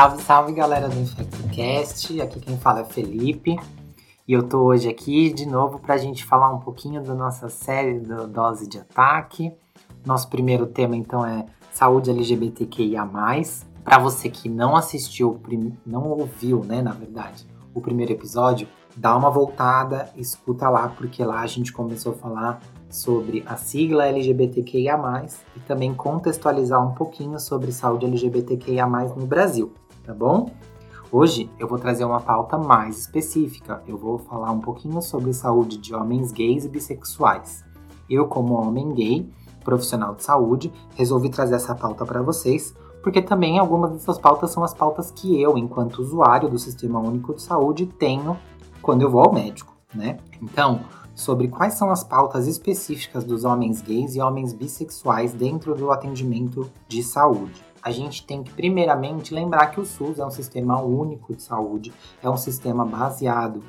Salve, salve galera do InfectoCast, aqui quem fala é Felipe e eu tô hoje aqui de novo para a gente falar um pouquinho da nossa série da Dose de Ataque. Nosso primeiro tema então é saúde LGBTQIA+. Para você que não assistiu, não ouviu, né, na verdade, o primeiro episódio, dá uma voltada, escuta lá, porque lá a gente começou a falar sobre a sigla LGBTQIA+, e também contextualizar um pouquinho sobre saúde LGBTQIA+, no Brasil, tá bom? Hoje eu vou trazer uma pauta mais específica. Eu vou falar um pouquinho sobre saúde de homens gays e bissexuais. Eu, como homem gay, profissional de saúde, resolvi trazer essa pauta para vocês, porque também algumas dessas pautas são as pautas que eu, enquanto usuário do Sistema Único de Saúde, tenho quando eu vou ao médico, né? Então, sobre quais são as pautas específicas dos homens gays e homens bissexuais dentro do atendimento de saúde. A gente tem que, primeiramente, lembrar que o SUS é um sistema único de saúde, é um sistema baseado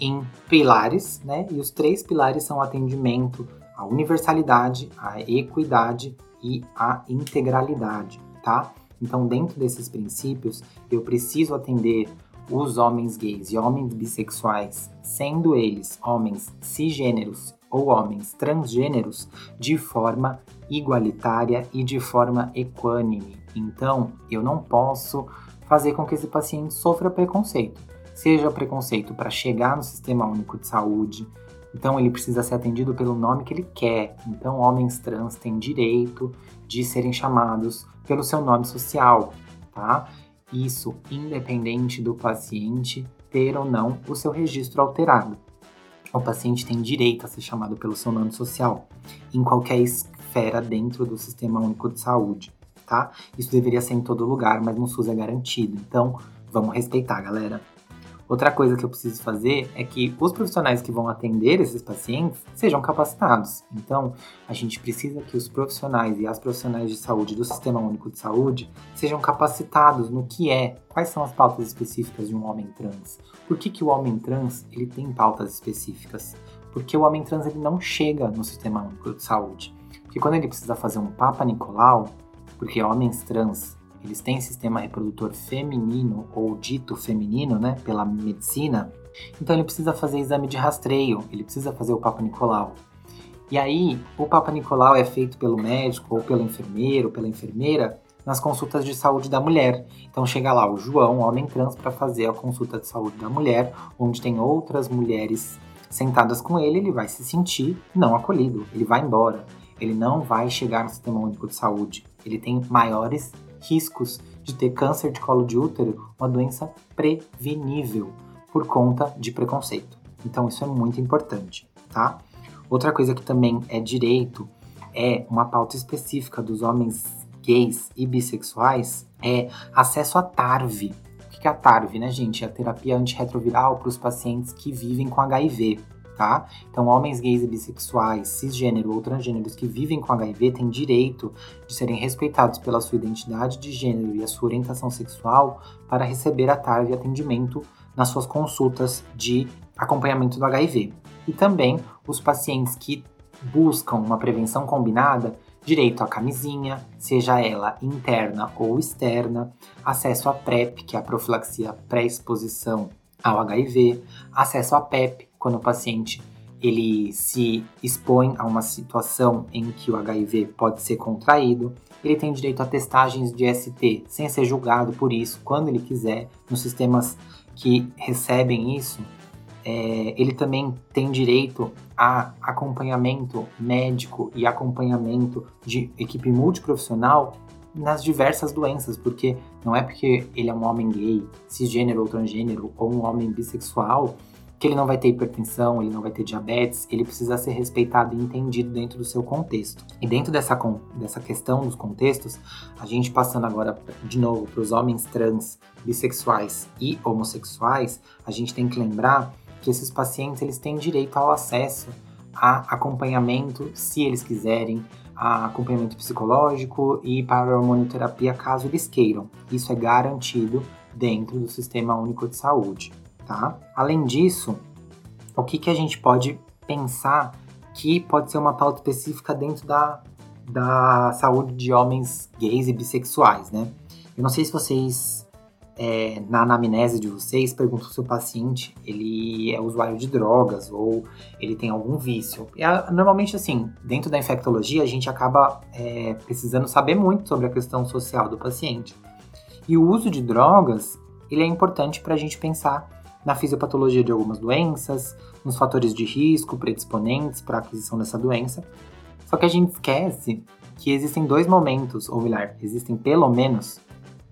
em pilares, né? E os três pilares são atendimento, a universalidade, a equidade e a integralidade, tá? Então, dentro desses princípios, eu preciso atender os homens gays e homens bissexuais, sendo eles homens cisgêneros ou homens transgêneros, de forma igualitária e de forma equânime. Então, eu não posso fazer com que esse paciente sofra preconceito. Seja preconceito para chegar no Sistema Único de Saúde, então ele precisa ser atendido pelo nome que ele quer. Então, homens trans têm direito de serem chamados pelo seu nome social, tá? Isso independente do paciente ter ou não o seu registro alterado. O paciente tem direito a ser chamado pelo seu nome social em qualquer esfera dentro do Sistema Único de Saúde, tá? Isso deveria ser em todo lugar, mas no SUS é garantido. Então, vamos respeitar, galera. Outra coisa que eu preciso fazer é que os profissionais que vão atender esses pacientes sejam capacitados. Então, a gente precisa que os profissionais e as profissionais de saúde do Sistema Único de Saúde sejam capacitados no que é, quais são as pautas específicas de um homem trans. Por que, que o homem trans ele tem pautas específicas? Porque o homem trans ele não chega no Sistema Único de Saúde. Porque quando ele precisa fazer um Papa Nicolau, porque homens trans eles têm sistema reprodutor feminino ou dito feminino, né, pela medicina. Então ele precisa fazer exame de rastreio, ele precisa fazer o Papa Nicolau. E aí, o Papa Nicolau é feito pelo médico ou pelo enfermeiro, pela enfermeira, nas consultas de saúde da mulher. Então chega lá o João, homem trans, para fazer a consulta de saúde da mulher, onde tem outras mulheres sentadas com ele, ele vai se sentir não acolhido, ele vai embora. Ele não vai chegar no Sistema Único de Saúde. Ele tem maiores riscos de ter câncer de colo de útero, uma doença prevenível por conta de preconceito. Então isso é muito importante, tá? Outra coisa que também é direito é uma pauta específica dos homens gays e bissexuais é acesso à TARV. O que é a TARV, né, gente? É a terapia antirretroviral para os pacientes que vivem com HIV tá? Então, homens gays e bissexuais, cisgênero ou transgêneros que vivem com HIV têm direito de serem respeitados pela sua identidade de gênero e a sua orientação sexual para receber a TARV e atendimento nas suas consultas de acompanhamento do HIV. E também os pacientes que buscam uma prevenção combinada direito à camisinha, seja ela interna ou externa, acesso à PrEP, que é a profilaxia pré-exposição ao HIV, acesso à PEP, quando o paciente ele se expõe a uma situação em que o HIV pode ser contraído, ele tem direito a testagens de ST sem ser julgado por isso, quando ele quiser, nos sistemas que recebem isso. É, ele também tem direito a acompanhamento médico e acompanhamento de equipe multiprofissional nas diversas doenças, porque não é porque ele é um homem gay, cisgênero ou transgênero, ou um homem bissexual, que ele não vai ter hipertensão, ele não vai ter diabetes, ele precisa ser respeitado e entendido dentro do seu contexto. E dentro dessa, dessa questão dos contextos, a gente passando agora de novo para os homens trans, bissexuais e homossexuais, a gente tem que lembrar que esses pacientes eles têm direito ao acesso a acompanhamento, se eles quiserem, a acompanhamento psicológico e para hormonioterapia caso eles queiram. Isso é garantido dentro do Sistema Único de Saúde tá? Além disso, o que, que a gente pode pensar que pode ser uma pauta específica dentro da, da saúde de homens gays e bissexuais, né? Eu não sei se vocês é, na anamnese de vocês, perguntam se o paciente ele é usuário de drogas ou ele tem algum vício. E, normalmente, assim, dentro da infectologia, a gente acaba é, precisando saber muito sobre a questão social do paciente. E o uso de drogas, ele é importante para a gente pensar na fisiopatologia de algumas doenças, nos fatores de risco predisponentes para a aquisição dessa doença. Só que a gente esquece que existem dois momentos, ou melhor, existem pelo menos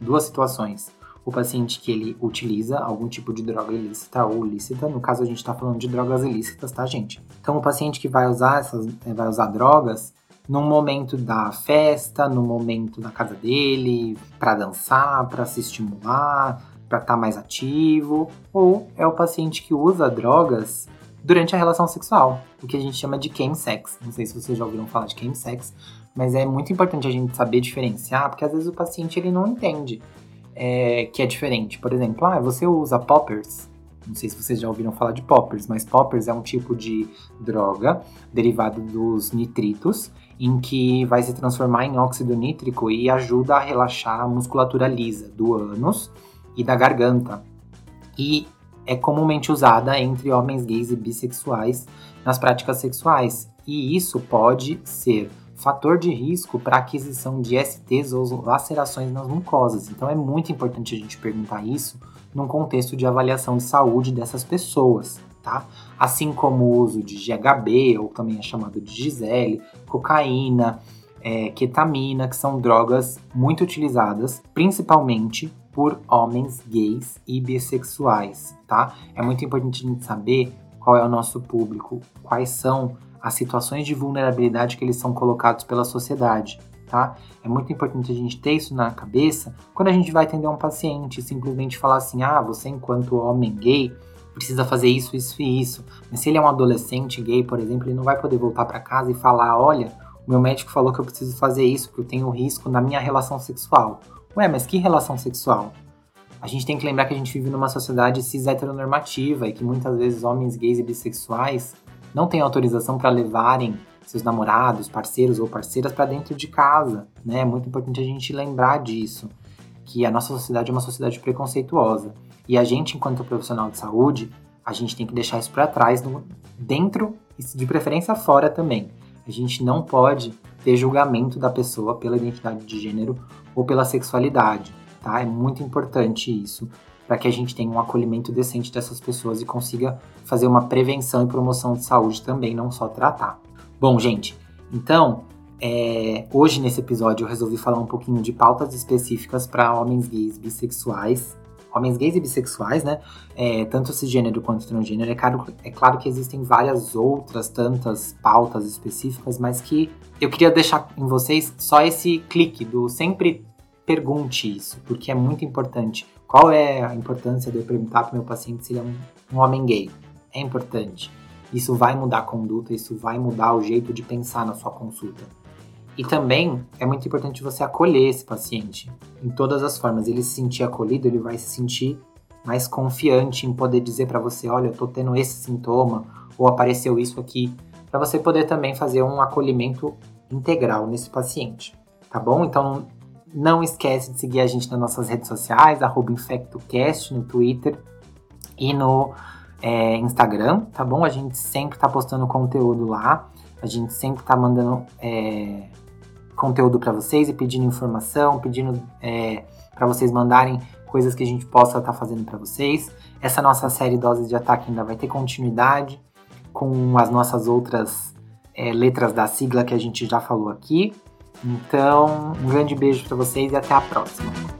duas situações. O paciente que ele utiliza algum tipo de droga ilícita ou lícita, no caso a gente está falando de drogas ilícitas, tá, gente? Então o paciente que vai usar essas, eh, vai usar drogas num momento da festa, no momento da casa dele, para dançar, para se estimular, para estar tá mais ativo, ou é o paciente que usa drogas durante a relação sexual, o que a gente chama de chemsex. Não sei se vocês já ouviram falar de chemsex, mas é muito importante a gente saber diferenciar, porque às vezes o paciente ele não entende é, que é diferente. Por exemplo, ah, você usa poppers. Não sei se vocês já ouviram falar de poppers, mas poppers é um tipo de droga derivado dos nitritos, em que vai se transformar em óxido nítrico e ajuda a relaxar a musculatura lisa do ânus e da garganta. E é comumente usada entre homens gays e bissexuais nas práticas sexuais. E isso pode ser fator de risco para aquisição de STs ou lacerações nas mucosas. Então é muito importante a gente perguntar isso num contexto de avaliação de saúde dessas pessoas, tá? Assim como o uso de GHB, ou também é chamado de Gisele, cocaína, é, ketamina, que são drogas muito utilizadas, principalmente por homens gays e bissexuais, tá? É muito importante a gente saber qual é o nosso público, quais são as situações de vulnerabilidade que eles são colocados pela sociedade, tá? É muito importante a gente ter isso na cabeça quando a gente vai atender um paciente, simplesmente falar assim: "Ah, você enquanto homem gay precisa fazer isso, isso e isso". Mas se ele é um adolescente gay, por exemplo, ele não vai poder voltar para casa e falar: "Olha, o meu médico falou que eu preciso fazer isso, que eu tenho risco na minha relação sexual". Ué, mas que relação sexual? A gente tem que lembrar que a gente vive numa sociedade cis heteronormativa e que muitas vezes homens gays e bissexuais não têm autorização para levarem seus namorados, parceiros ou parceiras para dentro de casa, né? É muito importante a gente lembrar disso, que a nossa sociedade é uma sociedade preconceituosa e a gente, enquanto profissional de saúde, a gente tem que deixar isso para trás, no, dentro e de preferência fora também. A gente não pode ter julgamento da pessoa pela identidade de gênero ou pela sexualidade, tá? É muito importante isso para que a gente tenha um acolhimento decente dessas pessoas e consiga fazer uma prevenção e promoção de saúde também, não só tratar. Bom, gente, então é, hoje nesse episódio eu resolvi falar um pouquinho de pautas específicas para homens gays bissexuais. Homens gays e bissexuais, né? É, tanto cisgênero quanto transgênero. É claro, é claro que existem várias outras tantas pautas específicas, mas que eu queria deixar em vocês só esse clique do sempre pergunte isso, porque é muito importante. Qual é a importância de eu perguntar para meu paciente se ele é um, um homem gay? É importante. Isso vai mudar a conduta, isso vai mudar o jeito de pensar na sua consulta. E também é muito importante você acolher esse paciente em todas as formas. Ele se sentir acolhido, ele vai se sentir mais confiante em poder dizer para você: olha, eu tô tendo esse sintoma, ou apareceu isso aqui para você poder também fazer um acolhimento integral nesse paciente, tá bom? Então não esquece de seguir a gente nas nossas redes sociais, InfectoCast no Twitter e no é, Instagram, tá bom? A gente sempre tá postando conteúdo lá, a gente sempre tá mandando é, conteúdo para vocês e pedindo informação, pedindo é, para vocês mandarem coisas que a gente possa estar tá fazendo para vocês. Essa nossa série Doses de Ataque ainda vai ter continuidade com as nossas outras é, letras da sigla que a gente já falou aqui. Então, um grande beijo para vocês e até a próxima.